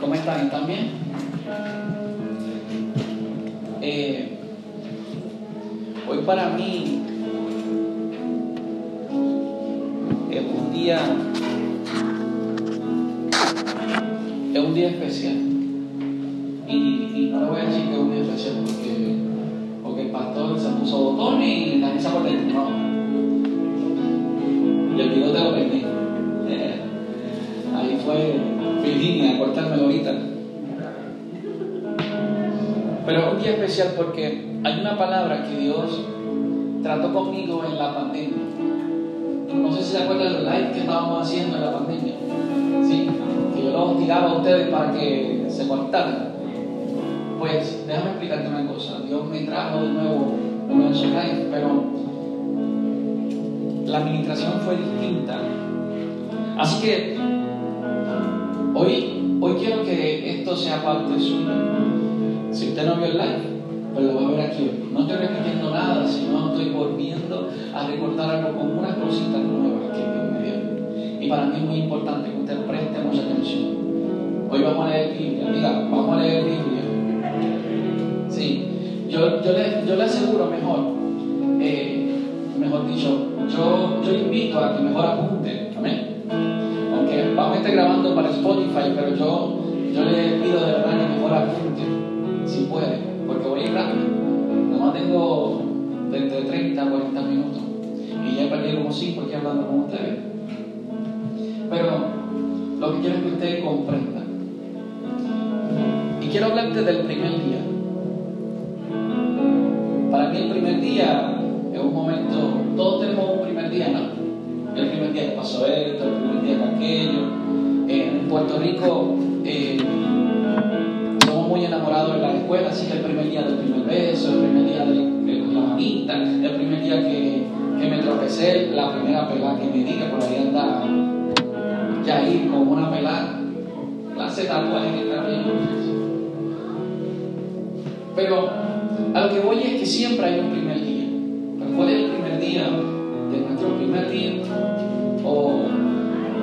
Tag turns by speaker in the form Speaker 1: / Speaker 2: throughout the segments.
Speaker 1: ¿Cómo están? ¿Están bien? Eh, hoy para mí es un día es un día especial y, no le voy a decir que es un día especial porque, porque el pastor se puso botones y la mesa por dentro no cortármelo ahorita pero es un día especial porque hay una palabra que Dios trató conmigo en la pandemia. No sé si se acuerdan del live que estábamos haciendo en la pandemia. Sí, que yo los tiraba a ustedes para que se conectaran. Pues déjame explicarte una cosa. Dios me trajo de nuevo uno de live, pero la administración fue distinta. Así que sea parte suya. Si usted no vio el live, pues lo va a ver aquí hoy. No estoy repitiendo nada, sino estoy volviendo a recordar algo con unas cositas nuevas que Dios me dio. Y para mí es muy importante que usted preste mucha atención. Hoy vamos a leer Biblia. Diga, vamos a leer Biblia. Sí, yo, yo, le, yo le aseguro mejor, eh, mejor dicho, yo, yo invito a que mejor apunte. Amén. Aunque vamos a estar grabando para Spotify, pero yo, yo le pido de verdad que mejor apunte si puede, porque voy a ir rápido. Nomás tengo entre 30 a 40 minutos y ya perdido como 5 aquí hablando con ustedes. Pero lo que quiero es que ustedes comprendan. Y quiero hablarte del primer día. Para mí el primer día tropecé, la primera pelada que me di, que por ahí anda ahí con una pelada, clase tatuaje en el camino. Pero a lo que voy es que siempre hay un primer día. Pero ¿cuál es el primer día de nuestro primer día? O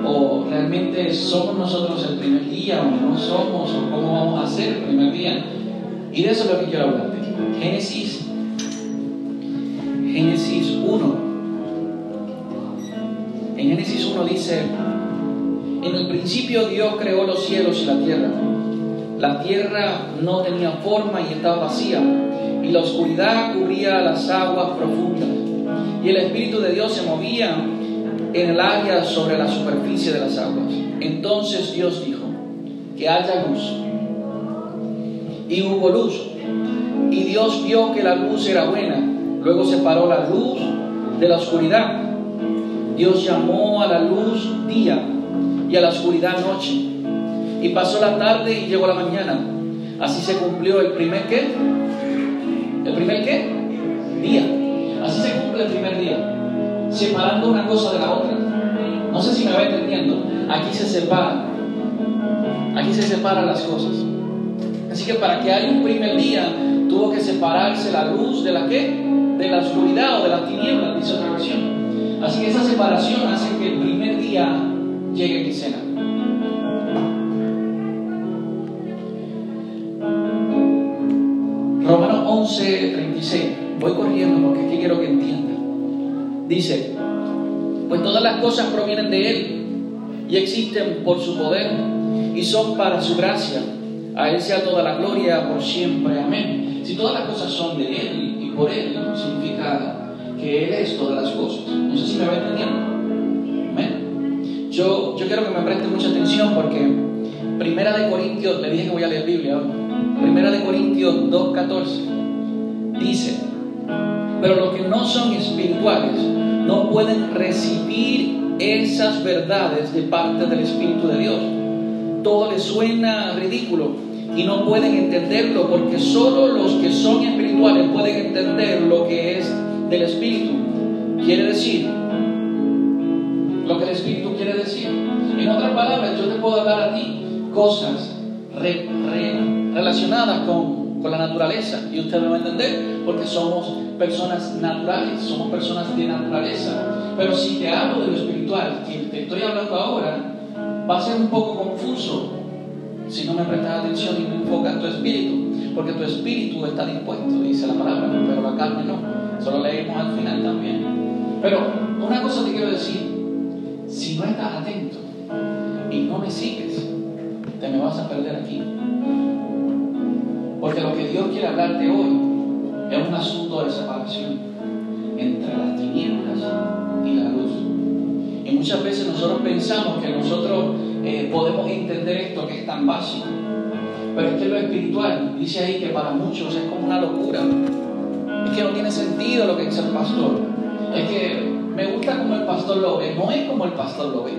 Speaker 1: o realmente somos nosotros el primer día o no somos o cómo vamos a hacer el primer día. Y de eso es lo que quiero hablarte. Génesis en el principio Dios creó los cielos y la tierra. La tierra no tenía forma y estaba vacía, y la oscuridad cubría las aguas profundas. Y el Espíritu de Dios se movía en el área sobre la superficie de las aguas. Entonces Dios dijo, que haya luz. Y hubo luz. Y Dios vio que la luz era buena. Luego separó la luz de la oscuridad. Dios llamó a la luz día y a la oscuridad noche. Y pasó la tarde y llegó la mañana. Así se cumplió el primer qué? ¿El primer qué? Día. Así se cumple el primer día separando una cosa de la otra. No sé si me va entendiendo. Aquí se separa. Aquí se separan las cosas. Así que para que haya un primer día, tuvo que separarse la luz de la qué? De la oscuridad o de las tinieblas, dice otra versión. Así que esa separación hace que el primer día llegue quincena. Romanos 11, 36. Voy corriendo porque aquí quiero que entiendan. Dice, pues todas las cosas provienen de Él y existen por su poder y son para su gracia. A Él sea toda la gloria por siempre. Amén. Si todas las cosas son de Él y por Él, significa que Él es todas las cosas. No sé si me va entendiendo. Yo, yo quiero que me preste mucha atención porque Primera de Corintios, le dije que voy a leer Biblia hoy. Primera de Corintios 2.14 dice, pero los que no son espirituales no pueden recibir esas verdades de parte del Espíritu de Dios. Todo les suena ridículo y no pueden entenderlo porque solo los que son espirituales pueden entender lo que es del Espíritu. Quiere decir lo que el Espíritu quiere decir. En otras palabras, yo te puedo hablar a ti cosas re, re, relacionadas con, con, la naturaleza y usted me va a entender porque somos personas naturales, somos personas de naturaleza. Pero si te hablo de lo espiritual, que te estoy hablando ahora, va a ser un poco confuso si no me prestas atención y me enfocas tu espíritu, porque tu espíritu está dispuesto, dice la palabra, pero la carne no. Eso lo leemos al final también. Pero una cosa te quiero decir, si no estás atento y no me sigues, te me vas a perder aquí. Porque lo que Dios quiere hablarte hoy es un asunto de separación entre las tinieblas y la luz. Y muchas veces nosotros pensamos que nosotros eh, podemos entender esto que es tan básico. Pero es que lo espiritual, dice ahí que para muchos es como una locura. Que no tiene sentido lo que dice el pastor. Es que me gusta como el pastor lo ve, no es como el pastor lo ve.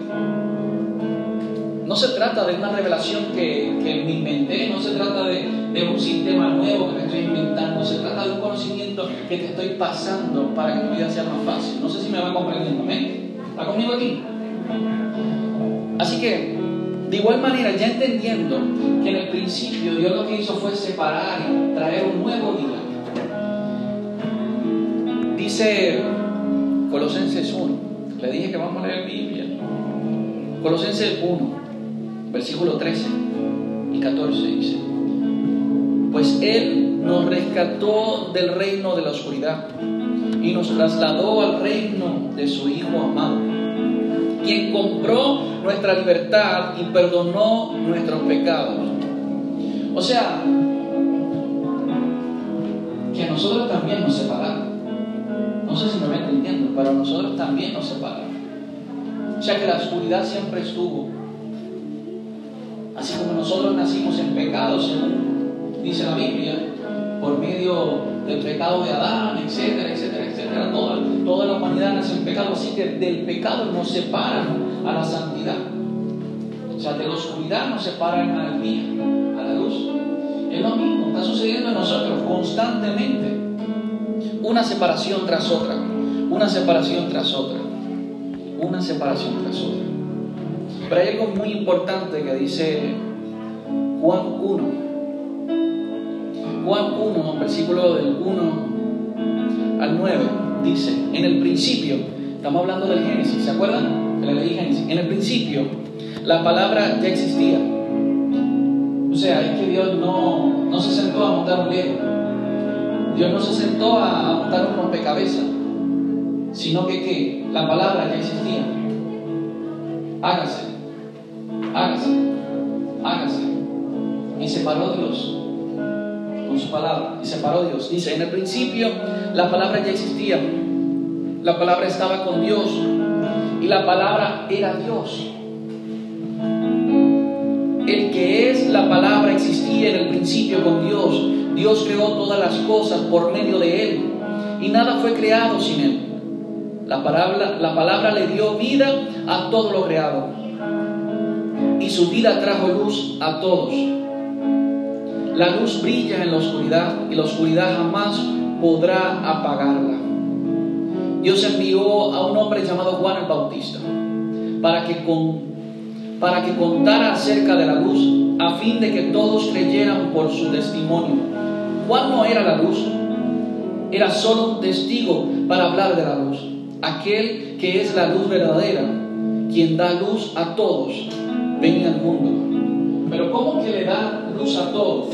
Speaker 1: No se trata de una revelación que, que me inventé, no se trata de, de, un sistema nuevo que me estoy inventando, se trata de un conocimiento que te estoy pasando para que tu vida sea más fácil. No sé si me va comprendiendo, ¿me? ¿Está conmigo aquí? Así que, de igual manera, ya entendiendo que en el principio Dios lo que hizo fue separar traer un nuevo día. Dice Colosenses 1, le dije que vamos a leer Biblia. Colosenses 1, versículo 13 y 14 dice, pues Él nos rescató del reino de la oscuridad y nos trasladó al reino de su Hijo amado, quien compró nuestra libertad y perdonó nuestros pecados. O sea, que nosotros también nos separaron. No sé si me va entendiendo, pero nosotros también nos separaron. O sea que la oscuridad siempre estuvo. Así como nosotros nacimos en pecado, según dice la Biblia, por medio del pecado de Adán, etcétera, etcétera, etcétera. Toda, toda la humanidad nace en pecado, así que del pecado nos separan a la santidad. O sea, de la oscuridad nos separan a la luz, a la luz. Es lo mismo, está sucediendo en nosotros constantemente. Una separación tras otra, una separación tras otra, una separación tras otra. Pero hay algo muy importante que dice Juan 1. Juan 1, versículo del 1 al 9, dice, en el principio, estamos hablando del Génesis, ¿se acuerdan? Génesis. En el principio, la palabra ya existía. O sea, es que Dios no, no se sentó a montar un Lego. Dios no se sentó a, montar un rompecabezas, sino que, que la palabra ya existía. Hágase, hágase, hágase. Y separó Dios con su palabra. Y separó Dios. Dice, en el principio la palabra ya existía. La palabra estaba con Dios. Y la palabra era Dios. El que es la palabra existía en el principio con Dios. Dios creó todas las cosas por medio de Él. Y nada fue creado sin Él. La palabra, la palabra le dio vida a todo lo creado. Y su vida trajo luz a todos. La luz brilla en la oscuridad y la oscuridad jamás podrá apagarla. Dios envió a un hombre llamado Juan el Bautista para que, con, para que contara acerca de la luz a fin de que todos creyeran por su testimonio. Juan no era la luz, era solo un testigo para hablar de la luz. Aquel que es la luz verdadera, quien da luz a todos, venía al mundo. Pero ¿cómo que le da luz a todos?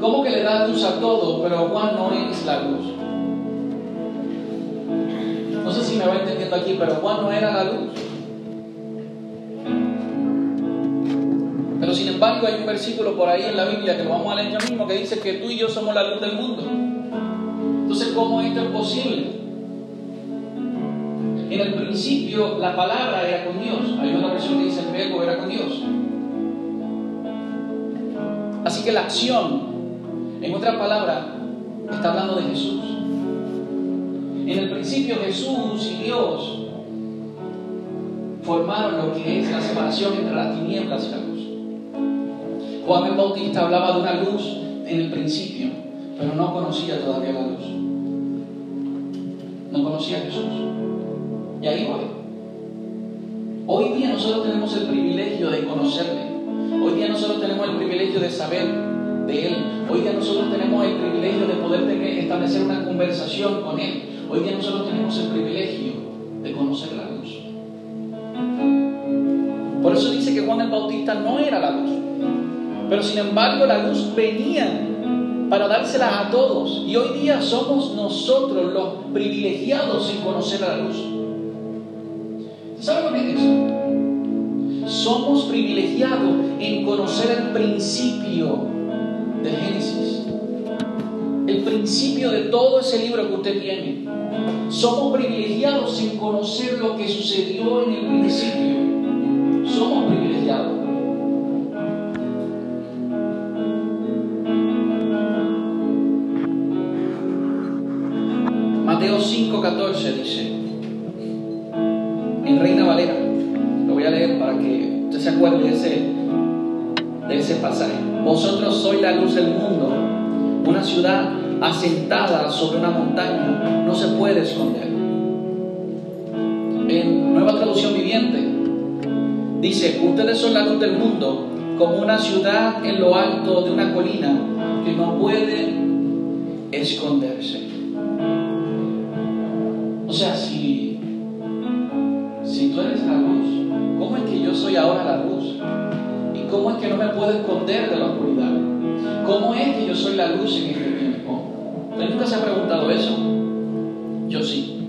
Speaker 1: ¿Cómo que le da luz a todos, pero Juan no es la luz? No sé si me va entendiendo aquí, pero Juan no era la luz. Pero sin embargo hay un versículo por ahí en la Biblia que lo vamos a leer ya mismo que dice que tú y yo somos la luz del mundo. Entonces, ¿cómo esto es posible? En el principio la palabra era con Dios. Hay una versión que dice el verbo era con Dios. Así que la acción, en otra palabra, está hablando de Jesús. En el principio Jesús y Dios formaron lo que es la separación entre las tinieblas y la luz. Juan el Bautista hablaba de una luz en el principio, pero no conocía todavía la luz. No conocía a Jesús. Y ahí voy. Hoy día nosotros tenemos el privilegio de conocerle. Hoy día nosotros tenemos el privilegio de saber de Él. Hoy día nosotros tenemos el privilegio de poder establecer una conversación con Él. Hoy día nosotros tenemos el privilegio de conocer la luz. Por eso dice que Juan el Bautista no era la luz. Pero sin embargo la luz venía para dársela a todos. Y hoy día somos nosotros los privilegiados en conocer la luz. ¿Sabe lo que es eso? Somos privilegiados en conocer el principio de Génesis. El principio de todo ese libro que usted tiene. Somos privilegiados en conocer lo que sucedió en el principio. Somos privilegiados. Ciudad asentada sobre una montaña no se puede esconder. En Nueva Traducción Viviente dice, ustedes son la luz del mundo como una ciudad en lo alto de una colina que no puede esconderse. O sea, si, si tú eres la luz, ¿cómo es que yo soy ahora la luz? ¿Y cómo es que no me puedo esconder de la oscuridad? ¿Cómo es que yo soy la luz en este tiempo? ¿Usted nunca se ha preguntado eso? Yo sí.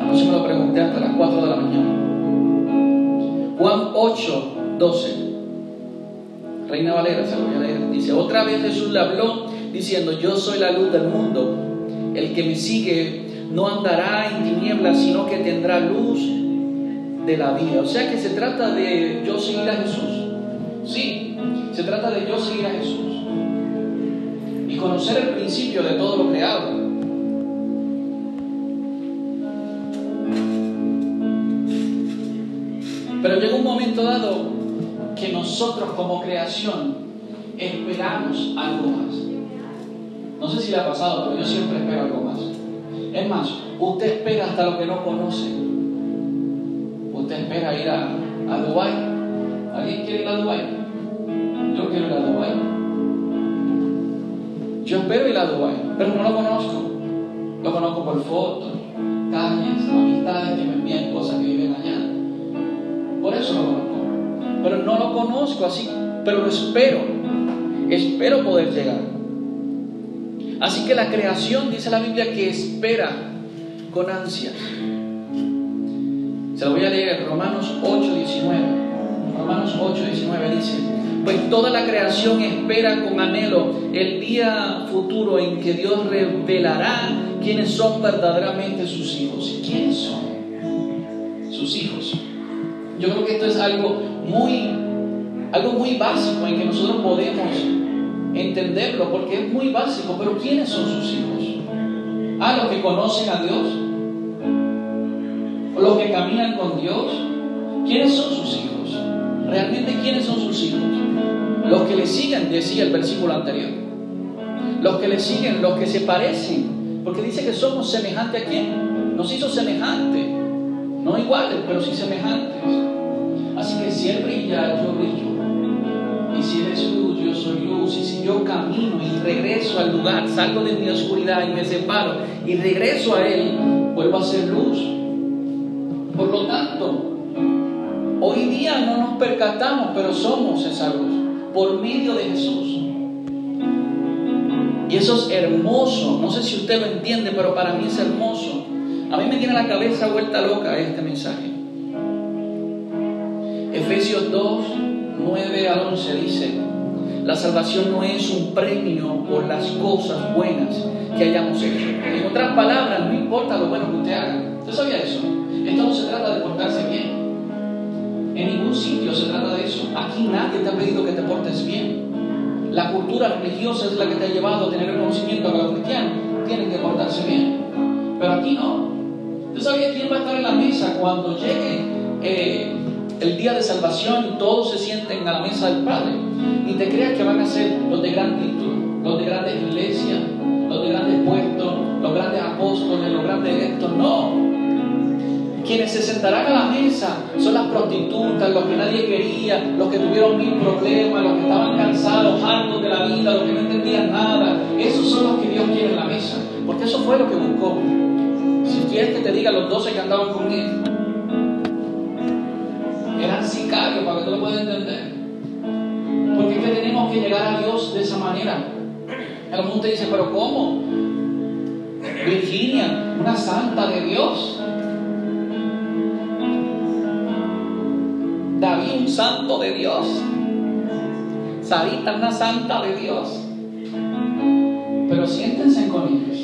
Speaker 1: Anoche me lo pregunté hasta las 4 de la mañana. Juan 8, 12. Reina Valera, se lo voy a leer. Dice, otra vez Jesús le habló diciendo, yo soy la luz del mundo. El que me sigue no andará en tinieblas, sino que tendrá luz de la vida. O sea que se trata de yo seguir a Jesús. Sí, se trata de yo seguir a Jesús. Y conocer el principio de todo lo creado. Pero llega un momento dado que nosotros como creación esperamos algo más. No sé si le ha pasado, pero yo siempre espero algo más. Es más, usted espera hasta lo que no conoce. Usted espera ir a, a Dubái. ¿Alguien quiere ir a Dubái? Yo quiero ir a Dubái. Yo espero ir a Dubái, pero no lo conozco. Lo conozco por fotos, calles, amistades que me envían cosas que viven allá. Por eso lo conozco. Pero no lo conozco así, pero lo espero. Espero poder llegar. Así que la creación, dice la Biblia, que espera con ansias. Se lo voy a leer, Romanos 8, 19. Romanos 8, 19 dice, pues toda la creación espera con anhelo el día futuro en que Dios revelará quiénes son verdaderamente sus hijos. ¿Quiénes son sus hijos? Yo creo que esto es algo muy, algo muy básico en que nosotros podemos entenderlo, porque es muy básico, pero ¿quiénes son sus hijos? ¿A los que conocen a Dios? ¿O los que caminan con Dios? ¿Quiénes son sus hijos? ¿Realmente quiénes son sus hijos? Los que le siguen, decía el versículo anterior. Los que le siguen, los que se parecen, porque dice que somos semejantes a quién? Nos hizo semejantes, no iguales, pero sí semejantes. Así que si Él brilla, yo brillo. Y si Él es luz, yo soy luz. Y si yo camino y regreso al lugar, salgo de mi oscuridad y me separo y regreso a Él, vuelvo a ser luz. No nos percatamos, pero somos esa luz por medio de Jesús. Y eso es hermoso. No sé si usted lo entiende, pero para mí es hermoso. A mí me tiene la cabeza vuelta loca este mensaje. Efesios 2, 9 al 11 dice, la salvación no es un premio por las cosas buenas que hayamos hecho. En otras palabras, no importa lo bueno que usted haga. ¿Usted sabía eso? Esto no se trata de portarse bien. En ningún sitio se trata de eso. Aquí nadie te ha pedido que te portes bien. La cultura religiosa es la que te ha llevado a tener el conocimiento que los cristianos tienen que portarse bien. Pero aquí no. ¿Usted sabía quién va a estar en la mesa cuando llegue eh, el día de salvación y todos se sienten a la mesa del Padre? Y te creas que van a ser los de gran título, los de grandes iglesias, los de grandes puestos, los grandes apóstoles, los grandes electos. No. Quienes se sentarán a la mesa son las prostitutas, los que nadie quería, los que tuvieron mil problemas, los que estaban cansados, hartos de la vida, los que no entendían nada. Esos son los que Dios quiere en la mesa. Porque eso fue lo que buscó. Si quieres que te diga los doce que andaban con él, eran sicarios, para que tú lo puedas entender. Porque es que tenemos que llegar a Dios de esa manera. El mundo te dice, pero ¿cómo? Virginia, una santa de Dios. David, un santo de Dios. Sarita, una santa de Dios. Pero siéntense con ellos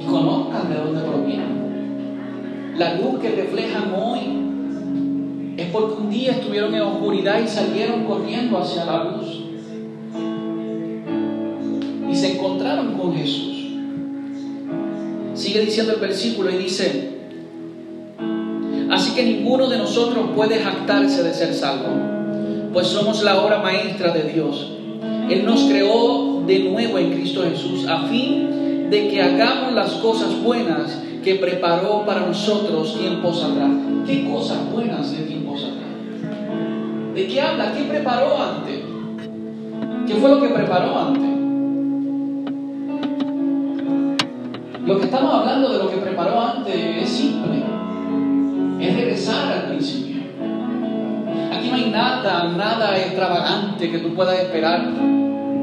Speaker 1: y conozcan de dónde provienen. La luz que reflejan hoy es porque un día estuvieron en oscuridad y salieron corriendo hacia la luz. Y se encontraron con Jesús. Sigue diciendo el versículo y dice, que ninguno de nosotros puede jactarse de ser salvo, pues somos la obra maestra de Dios. Él nos creó de nuevo en Cristo Jesús a fin de que hagamos las cosas buenas que preparó para nosotros tiempos atrás. ¿Qué cosas buenas de tiempos atrás? ¿De qué habla? ¿Qué preparó antes? ¿Qué fue lo que preparó antes? Lo que estamos hablando de lo que preparó antes es simple. Es regresar al principio. Aquí no hay nada, nada extravagante que tú puedas esperar.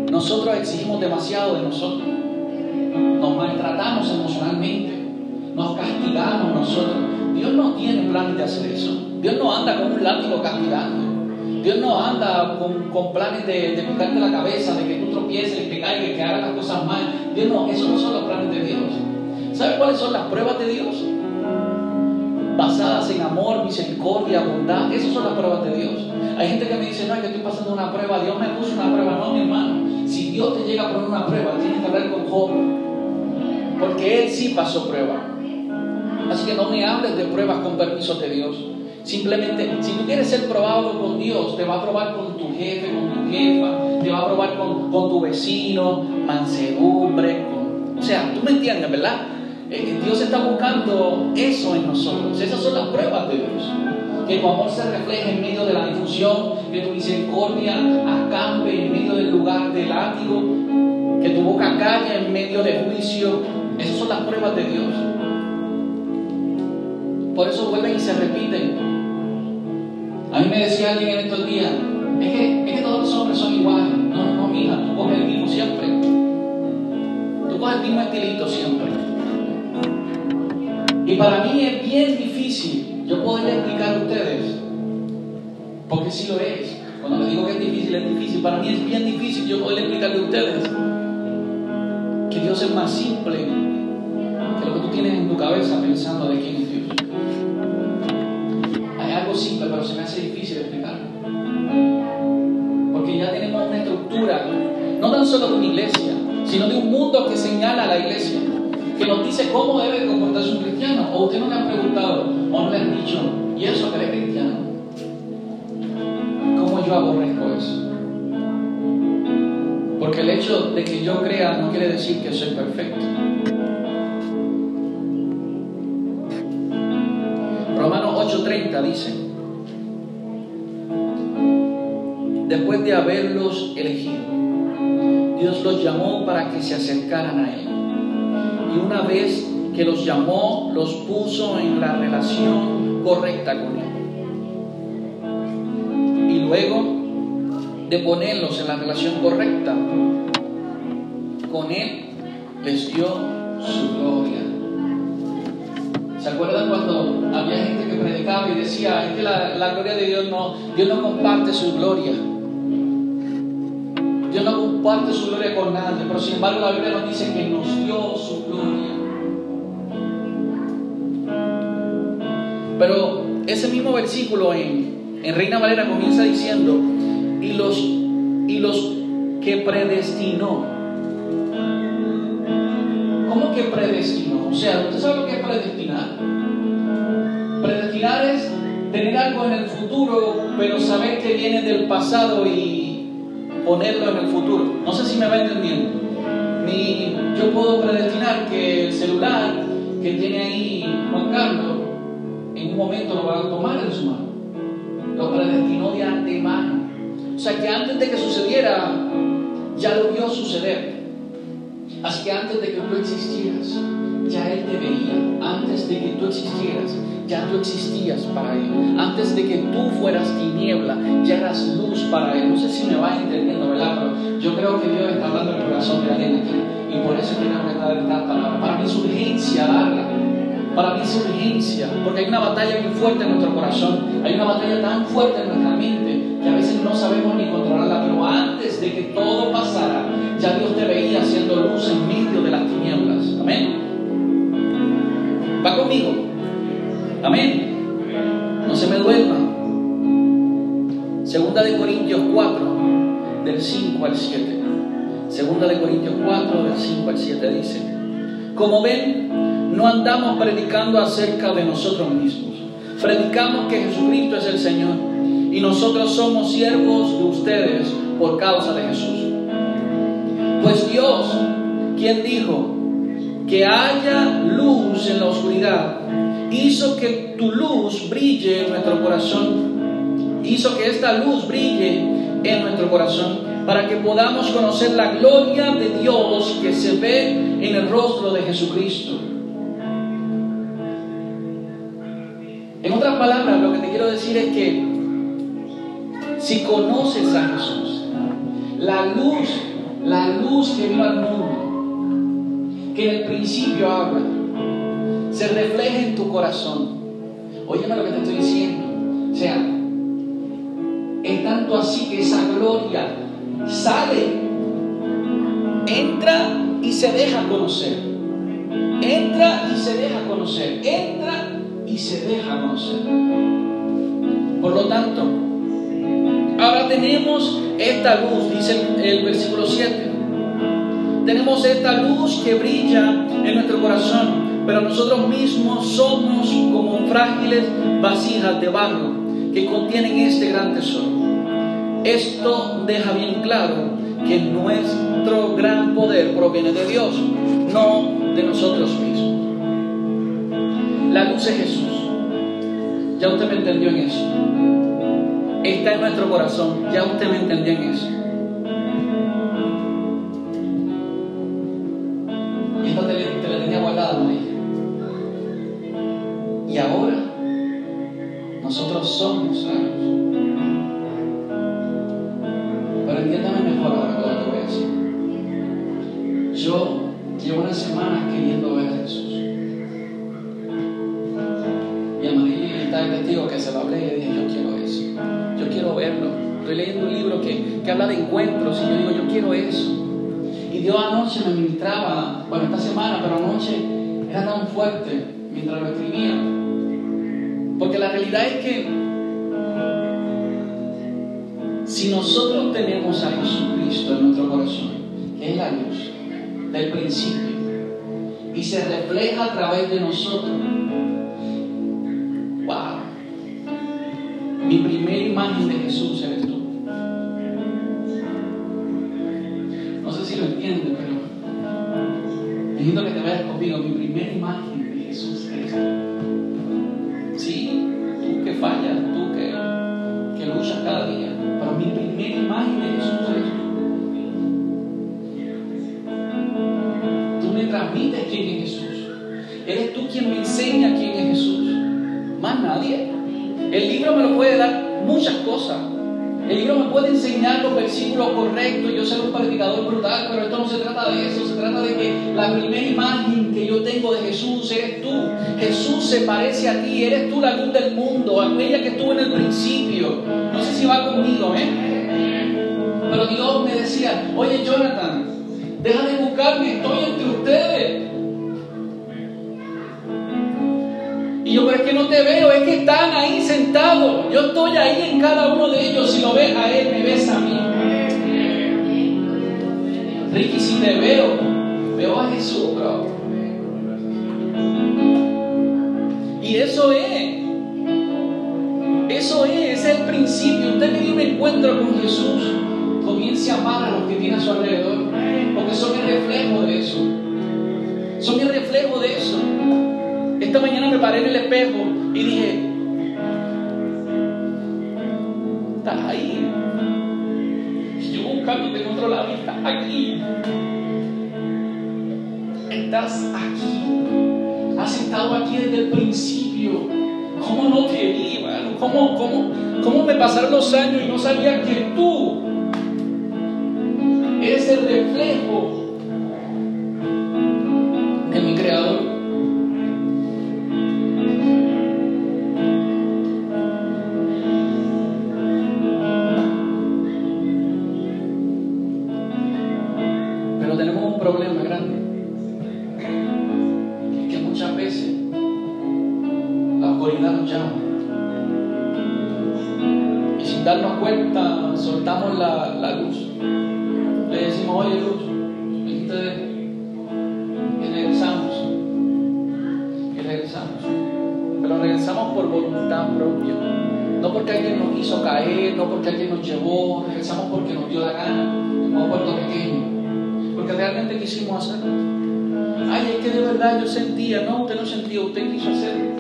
Speaker 1: Nosotros exigimos demasiado de nosotros. Nos maltratamos emocionalmente. Nos castigamos nosotros. Dios no tiene planes de hacer eso. Dios no anda con un látigo castigando. Dios no anda con, planes de, de, la cabeza, de que tú tropieces, que caigas, que hagas las cosas mal. Dios no, esos no son los planes de Dios. ¿Sabe cuáles son las pruebas de Dios? Basadas en amor, misericordia, bondad. Esas son las pruebas de Dios. Hay gente que me dice, no, es que estoy pasando una prueba. Dios me puso una prueba. No, mi hermano. Si Dios te llega a poner una prueba, tienes que hablar con Job. Porque Él sí pasó prueba. Así que no me hables de pruebas con permiso de Dios. Simplemente, si tú quieres ser probado con Dios, te va a probar con tu jefe, con tu jefa, te va a probar con, con tu vecino, mansedumbre. o sea, tú me entiendes, ¿verdad? Eh, Dios está buscando eso en nosotros. Esas son las pruebas de Dios. Que tu amor se refleje en medio de la difusión, que tu misericordia acampe en medio del lugar del látigo, que tu boca calle en medio del juicio. Esas son las pruebas de Dios. Por eso vuelven y se repiten. A mí me decía alguien en estos días, es que, es que todos los hombres son iguales. No, no, mira, tú coges el mismo siempre. Tú coges el mismo estilito siempre. Y para mí es bien difícil yo poder explicar a ustedes, porque si lo es. Cuando les digo que es difícil, es difícil. Para mí es bien difícil yo poder explicarle a ustedes que Dios es más simple que lo que tú tienes en tu cabeza pensando de quién es Dios. Hay algo simple, pero se me hace difícil explicarlo. Porque ya tenemos una estructura, no tan solo de una iglesia, sino de un mundo que señala a la iglesia que nos dice cómo debe comportarse un cristiano. O usted no le ha preguntado o no le han dicho, ¿y eso que es cristiano? ¿Cómo yo aborrezco eso? Porque el hecho de que yo crea no quiere decir que soy perfecto. Romanos 8:30 dice, después de haberlos elegido, Dios los llamó para que se acercaran a Él y una vez que los llamó, los puso en la relación correcta con Él. Y luego de ponerlos en la relación correcta con Él, les dio su gloria. ¿Se acuerdan cuando había gente que predicaba y decía, es que la, la gloria de Dios no, Dios no comparte su gloria? Dios no comparte su gloria con nadie, pero sin embargo la Biblia nos dice que nos dio Pero ese mismo versículo en, en Reina Valera comienza diciendo, y los, y los que predestinó. ¿Cómo que predestinó? O sea, ¿usted sabe lo que es predestinar? Predestinar es tener algo en el futuro, pero saber que viene del pasado y ponerlo en el futuro. No sé si me va entendiendo. Ni yo puedo predestinar que el celular que tiene ahí Juan Carlos, un momento lo va a tomar en su mano. Lo predestinó de antemano. O sea que antes de que sucediera, ya lo vio suceder. Así que antes de que tú existieras, ya Él te veía. Antes de que tú existieras, ya tú existías para Él. Antes de que tú fueras tiniebla, ya eras luz para Él. No sé si me vas entendiendo, ¿verdad? Yo creo que Dios está hablando en el corazón de alguien aquí. Y por eso quiero dar esta palabra. Para mí es urgencia darla. Para mí es urgencia. Porque hay una batalla muy fuerte en nuestro corazón. Hay una batalla tan fuerte en nuestra mente que a veces no sabemos ni controlarla. Pero antes de que todo pasara, ya Dios te veía haciendo luz en medio de las tinieblas. Amén. Va conmigo. Amén. No se me duerma. Segunda de Corintios 4, del 5 al 7. Segunda de Corintios 4, del 5 al 7 dice, como ven, no andamos predicando acerca de nosotros mismos. Predicamos que Jesucristo es el Señor y nosotros somos siervos de ustedes por causa de Jesús. Pues Dios, quien dijo que haya luz en la oscuridad, hizo que tu luz brille en nuestro corazón, hizo que esta luz brille en nuestro corazón para que podamos conocer la gloria de Dios que se ve en el rostro de Jesucristo. Palabras, lo que te quiero decir es que si conoces a Jesús, la luz, la luz que vino al mundo, que en el principio habla, se refleja en tu corazón. Óyeme lo que te estoy diciendo. O sea, es tanto así que esa gloria sale, entra y se deja conocer. Entra y se deja conocer. Entra y se deja conocer. Por lo tanto, ahora tenemos esta luz, dice el, versículo 7. Tenemos esta luz que brilla en nuestro corazón, pero nosotros mismos somos como frágiles vasijas de barro que contienen este gran tesoro. Esto deja bien claro que nuestro gran poder proviene de Dios, no de nosotros mismos. La luz es Jesús. Ya usted me entendió en eso. Está en nuestro corazón. Ya usted me entendió en eso. De encuentros y yo digo, yo quiero eso. Y Dios anoche me ministraba, bueno, esta semana, pero anoche era tan fuerte mientras lo escribía. Porque la realidad es que si nosotros tenemos a Jesucristo en nuestro corazón, que es la luz del principio, y se refleja a través de nosotros, conmigo. Mi primera imagen de Jesús tú. Sí, tú que fallas, tú que, que luchas cada día mi primera imagen de Jesús eres tú. Me transmites quién es Jesús. Eres tú quien me enseña quién es Jesús. Más nadie. El libro me lo puede dar muchas cosas. El libro me puede enseñar los versículos correctos, yo soy un predicador brutal, pero esto no se trata de eso, se trata de que la primera imagen yo tengo de Jesús eres tú. Jesús se parece a ti, eres tú la luz del mundo, aquella que estuvo en el principio. No sé si va conmigo, ¿eh? Pero Dios me decía, oye Jonathan, deja de buscarme, estoy entre ustedes. Y yo, pero es que no te veo, es que están ahí sentados. Yo estoy ahí en cada uno de ellos. Si lo ves a él, me ves a mí. Ricky, si te veo, veo a Jesús, bro. Y eso es. Eso es, es el principio. Usted tiene un encuentro con Jesús. Comience a amar a los que tiene a su alrededor. Porque son el reflejo de eso. Son el reflejo de eso. Esta mañana me paré en el espejo y dije, estás ahí. Y yo buscándote en otro lado y estás aquí. estás aquí. Has estado aquí desde el principio. ¿Cómo no te vi? ¿Cómo, cómo, ¿Cómo me pasaron los años y no sabía que tú eres el reflejo de mi creador? Pero tenemos un problema grande. Nos llama. Y sin darnos cuenta, soltamos la, la luz. Le decimos, oye luz, y regresamos. Y regresamos. Pero regresamos por voluntad propia. No porque alguien nos hizo caer, no porque alguien nos llevó, regresamos porque nos dio la gana, como puertorriqueños. Porque realmente quisimos hacerlo. Ay, es que de verdad yo sentía, no, usted no sentía, usted quiso hacerlo.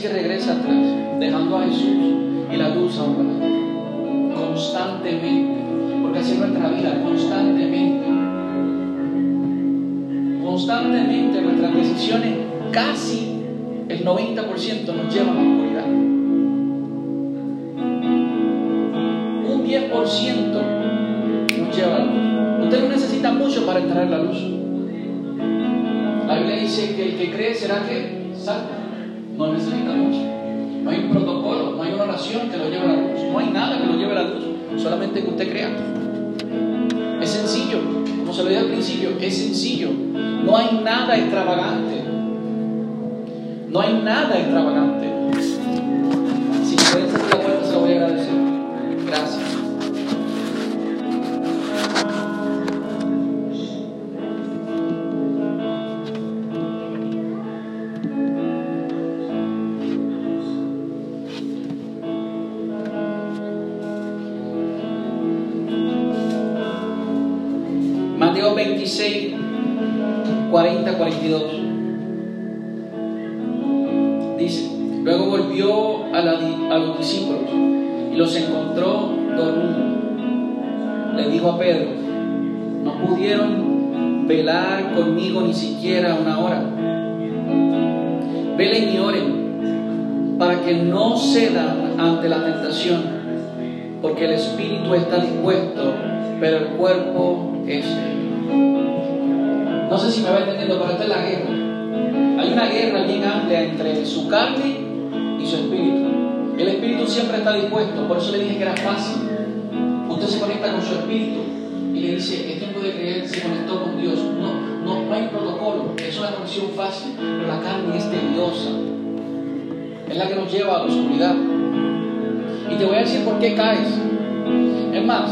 Speaker 1: Que regresa atrás, dejando a Jesús y la luz a un lado. Constantemente. Porque así es nuestra vida, constantemente. Constantemente nuestras decisiones, casi el 90% nos llevan a la oscuridad. Un 10% nos lleva a la luz. Usted no necesita mucho para entrar en la luz. La Biblia dice que el que cree será que salvo. Lleve la. Solamente que usted crea. Es sencillo. Como se lo dije al principio, es sencillo. No hay nada extravagante. No hay nada extravagante. Si pueden cerrar la puerta, se lo voy a agradecer. Gracias. 40, 42. Dice, luego volvió a, a los discípulos y los encontró dormidos. Le dijo a Pedro, no pudieron velar conmigo ni siquiera una hora. Velen y oren para que no cedan ante la tentación, porque el espíritu está dispuesto, pero el cuerpo es sé si me va entendiendo, pero esta es la guerra. Hay una guerra bien amplia entre su carne y su espíritu. El espíritu siempre está dispuesto, por eso le dije que era fácil. Usted se conecta con su espíritu y le dice, es tiempo de creer, se conectó con Dios. No, no, no hay protocolo, es una conexión fácil, pero la carne es tediosa. Es la que nos lleva a la oscuridad. Y te voy a decir por qué caes. Es más,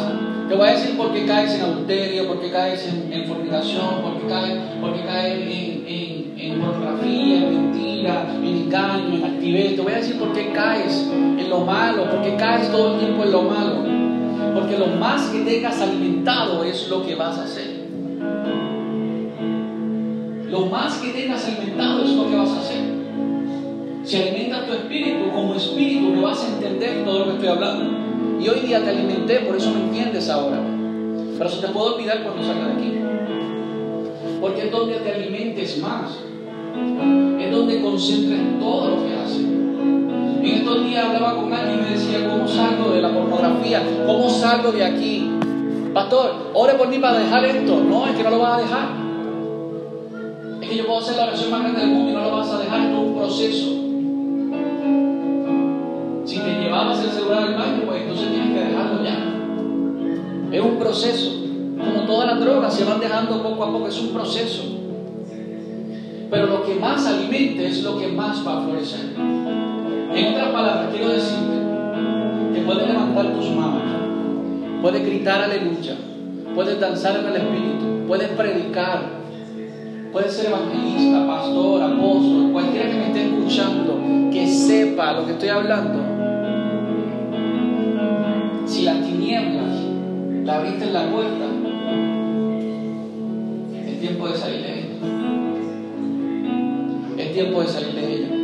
Speaker 1: te voy a decir por qué caes en adulterio, por qué caes en, fornicación, por qué caes, por qué caes en, en, en pornografía, en mentira, en engaño, en actividad. Te voy a decir por qué caes en lo malo, por qué caes todo el tiempo en lo malo. Porque lo más que tengas alimentado es lo que vas a hacer. Lo más que tengas alimentado es lo que vas a hacer. Si alimentas tu espíritu, como espíritu me vas a entender todo lo que estoy hablando. Y hoy día te alimenté, por eso me entiendes ahora. Pero se te puede olvidar cuando salga de aquí. Porque es donde te alimentes más. Es donde concentres todo lo que haces. En estos días hablaba con alguien y me decía, ¿cómo salgo de la pornografía? ¿Cómo salgo de aquí? Pastor, ore por mí para dejar esto. No, es que no lo vas a dejar. Es que yo puedo hacer la oración más grande del mundo y no lo vas a dejar. Esto es un proceso. Llevabas el celular al baño, pues entonces tienes que dejarlo ya. Es un proceso. Como todas las drogas se van dejando poco a poco, es un proceso. Pero lo que más alimente es lo que más va a florecer. En otras palabras, quiero decirte que puedes levantar tus manos, puedes gritar aleluya, puedes danzar en el Espíritu, puedes predicar, puedes ser evangelista, pastor, apóstol, cualquiera que me esté escuchando, que sepa lo que estoy hablando. En la puerta, es tiempo de salir de ella. Es tiempo de salir de ella.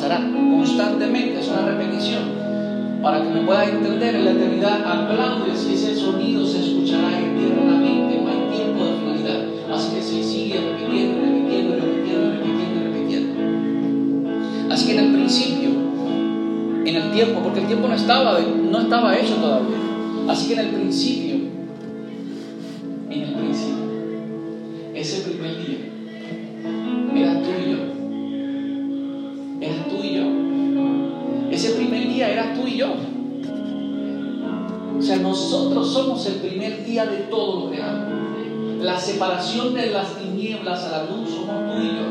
Speaker 1: Pasará constantemente. Es una repetición. Para que me puedas entender, en la eternidad aplaudes y ese sonido se escuchará eternamente. No hay tiempo de finalidad. Así que se sigue repitiendo, repitiendo, repitiendo, repitiendo, repitiendo. Así que en el principio, en el tiempo, porque el tiempo no estaba, no estaba hecho todavía. Así que en el principio, Separación de las tinieblas a la luz somos tú y yo.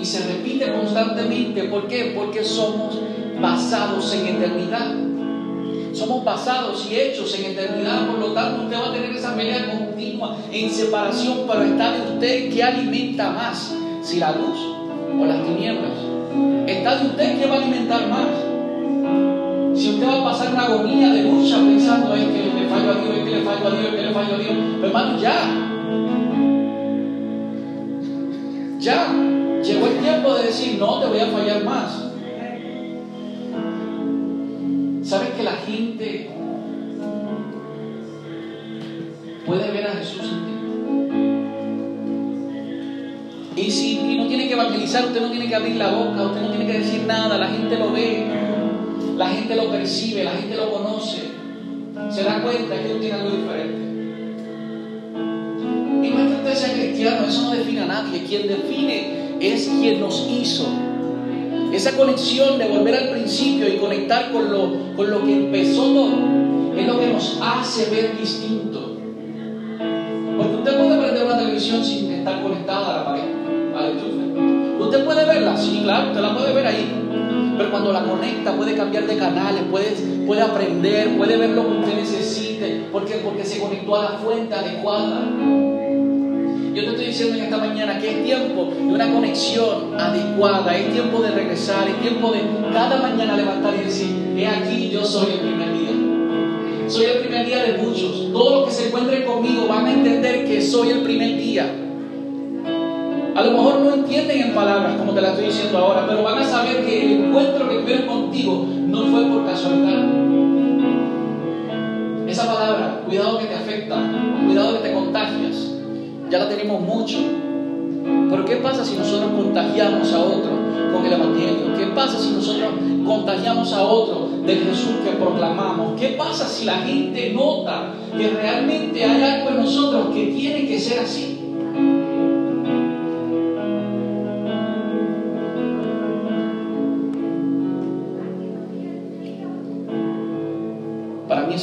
Speaker 1: Y se repite constantemente. ¿Por qué? Porque somos basados en eternidad. Somos basados y hechos en eternidad, por lo tanto usted va a tener esa pelea continua en separación, pero está de usted que alimenta más, si la luz o las tinieblas. Está de usted que va a alimentar más. Si usted va a pasar una agonía de lucha pensando es que le fallo a Dios, es que le fallo a Dios, es que le fallo a Dios, hermano, ya. Ya. Llegó el tiempo de decir, no te voy a fallar más. ¿Sabes que la gente puede ver a Jesús en ti? Y si y no tiene que evangelizar, usted no tiene que abrir la boca, usted no tiene que decir nada, la gente lo ve, la gente lo percibe, la gente lo conoce, se da cuenta que usted tiene algo diferente. Y no sea cristiano, eso no define a nadie, quien define es quien nos hizo. Esa conexión de volver al principio y conectar con lo, con lo que empezó todo es lo que nos hace ver distinto. Porque usted puede prender una televisión sin estar conectada a la pared, al enchufe. Usted puede verla, sí, claro, usted la puede ver ahí. Pero cuando la conecta puede cambiar de canales, puede, puede aprender, puede ver lo que usted necesite. ¿Por qué? Porque se conectó a la fuente adecuada. Yo te estoy diciendo en esta mañana que es tiempo de una conexión adecuada, es tiempo de regresar, es tiempo de cada mañana levantar y decir, he aquí yo soy el primer día. Soy el primer día de muchos. Todos los que se encuentren conmigo van a entender que soy el primer día. A lo mejor no entienden en palabras como te la estoy diciendo ahora, pero van a saber que el encuentro que tuvieron contigo no fue por casualidad. Esa palabra, cuidado que te afecta, cuidado que te contagias ya la tenemos mucho. Pero ¿qué pasa si nosotros contagiamos a otro con el Evangelio? ¿Qué pasa si nosotros contagiamos a otro del Jesús que proclamamos? ¿Qué pasa si la gente nota que realmente hay algo en nosotros que tiene que ser así?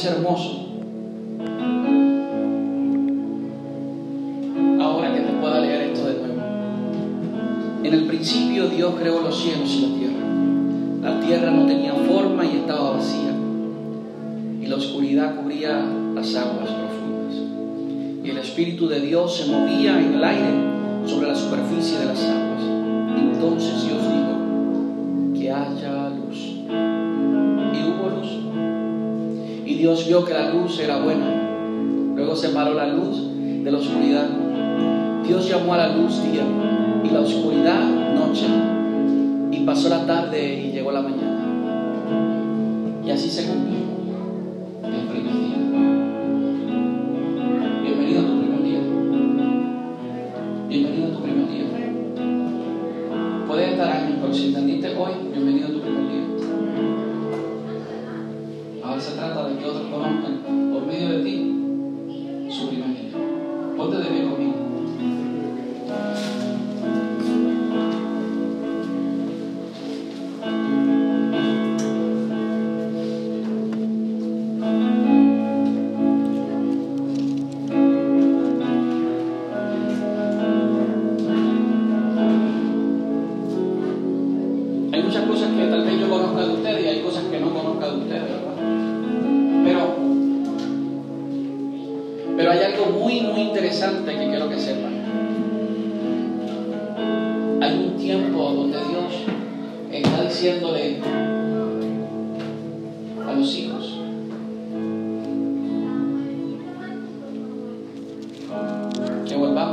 Speaker 1: Para mí es hermoso En el principio Dios creó los cielos y la tierra. La tierra no tenía forma y estaba vacía. Y la oscuridad cubría las aguas profundas. Y el Espíritu de Dios se movía en el aire sobre la superficie de las aguas. Entonces Dios dijo, que haya Dios vio que la luz era buena. Luego separó la luz de la oscuridad. Dios llamó a la luz día y la oscuridad noche. Y pasó la tarde y llegó la mañana. Y así se cumplió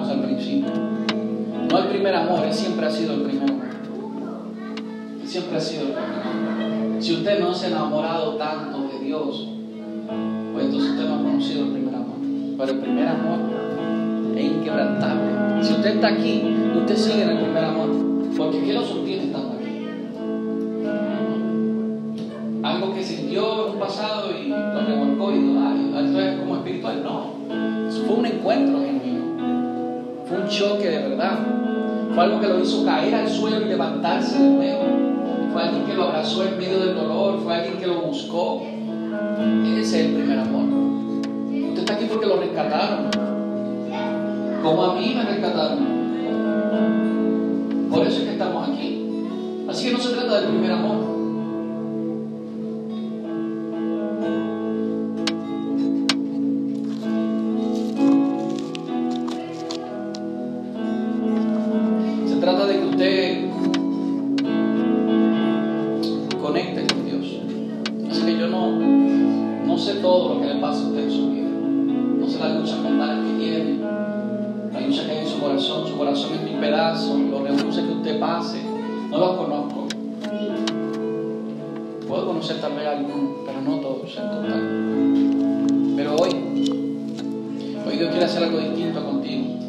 Speaker 1: al principio. No el primer amor, Él siempre ha sido el primer amor. Siempre ha sido el primer. Si usted no se ha enamorado tanto de Dios, pues entonces usted no ha conocido el primer amor. Pero el primer amor es inquebrantable. Si usted está aquí, usted sigue en el primer amor. Porque ¿qué lo sostiene estando aquí? Algo que sintió en un pasado y lo revolcó y dijo, ay, esto es como espiritual. No, fue un encuentro. Fue un choque de verdad. Fue algo que lo hizo caer al suelo y levantarse de nuevo. Fue alguien que lo abrazó en medio del dolor. Fue alguien que lo buscó. Ese es el primer amor. Usted está aquí porque lo rescataron. Como a mí me rescataron. Por eso es que estamos aquí. Así que no se trata del primer amor. Puedo conocer tal vez algunos, pero no todos en total. Pero hoy, hoy Dios quiere hacer algo distinto contigo.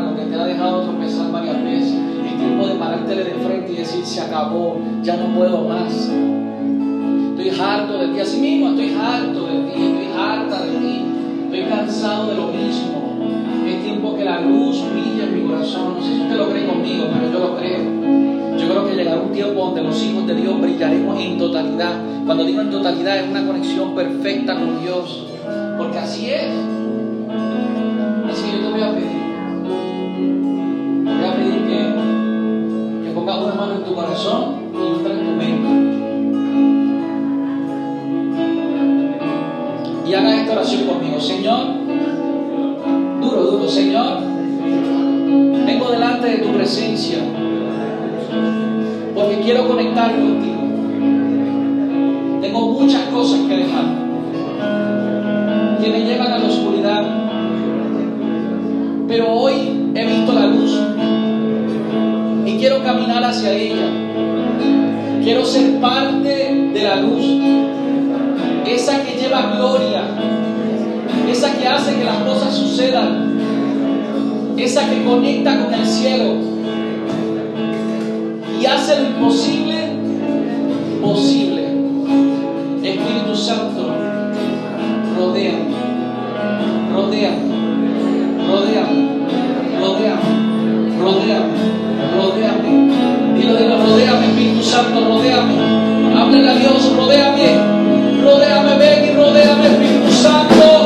Speaker 1: Avanzar, lo que te ha dejado tropezar varias veces. Es tiempo de parártele de frente y decir, se acabó, ya no puedo más. Estoy harto de ti, así mismo, estoy harto de ti, estoy harta de ti, estoy cansado de lo mismo. Es tiempo que la luz brille en mi corazón. No sé si usted lo cree conmigo, pero yo lo creo. Yo creo que llegará un tiempo donde los hijos de Dios brillaremos en totalidad. Cuando digo en totalidad es una conexión perfecta con Dios. Porque así es. Tu corazón en tu mente. Y hagas esta oración conmigo. Señor, duro, duro, Señor, vengo delante de tu presencia porque quiero conectar contigo. Tengo muchas cosas que dejar que me llevan a la oscuridad, pero hoy caminar hacia ella. Quiero ser parte de la luz, esa que lleva gloria, esa que hace que las cosas sucedan, esa que conecta con el cielo. Y hace lo imposible posible. Espíritu Santo, rodéame, rodéame, Espíritu Santo, rodéame. Háblale a Dios, rodéame, rodéame, ven y rodéame, Espíritu Santo.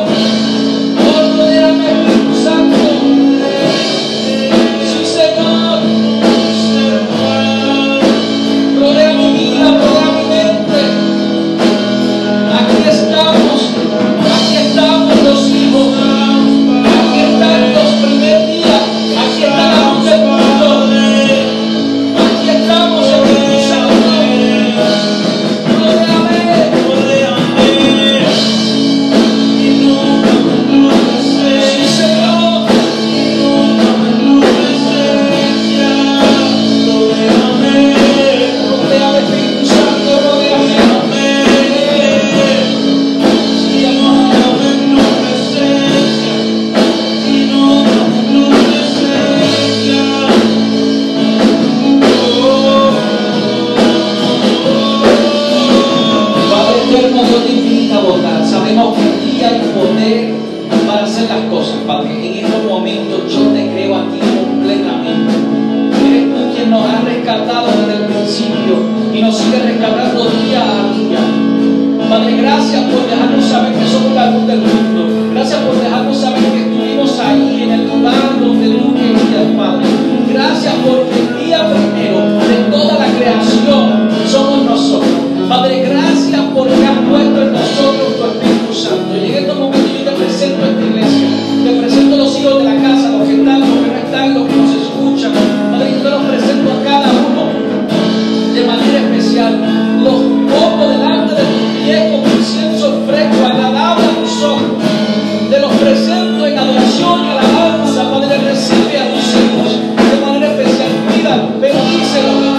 Speaker 1: Senhor.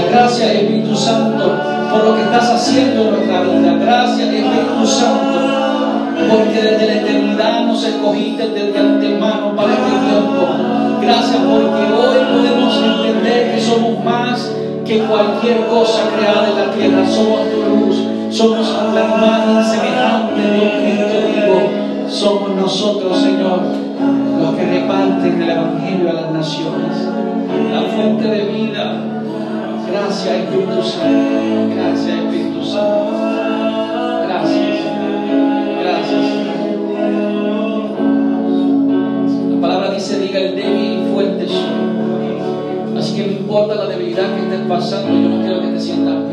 Speaker 1: Gracias, Espíritu Santo,
Speaker 2: por
Speaker 1: lo que estás haciendo en nuestra vida. Gracias, Espíritu Santo, porque desde la eternidad nos escogiste desde antemano para este tiempo. Gracias porque hoy podemos entender que somos más que cualquier cosa creada en la tierra. Somos tu luz, somos la imagen semejante de Cristo vivo. Somos nosotros, Señor, los que reparten el Evangelio a las naciones. La fuente de vida Gracias, Espíritu Santo. Gracias, Espíritu Santo. Gracias. Gracias. La palabra dice, diga el débil y fuerte soy. Así que no importa la debilidad que estés pasando, yo no quiero que te sientas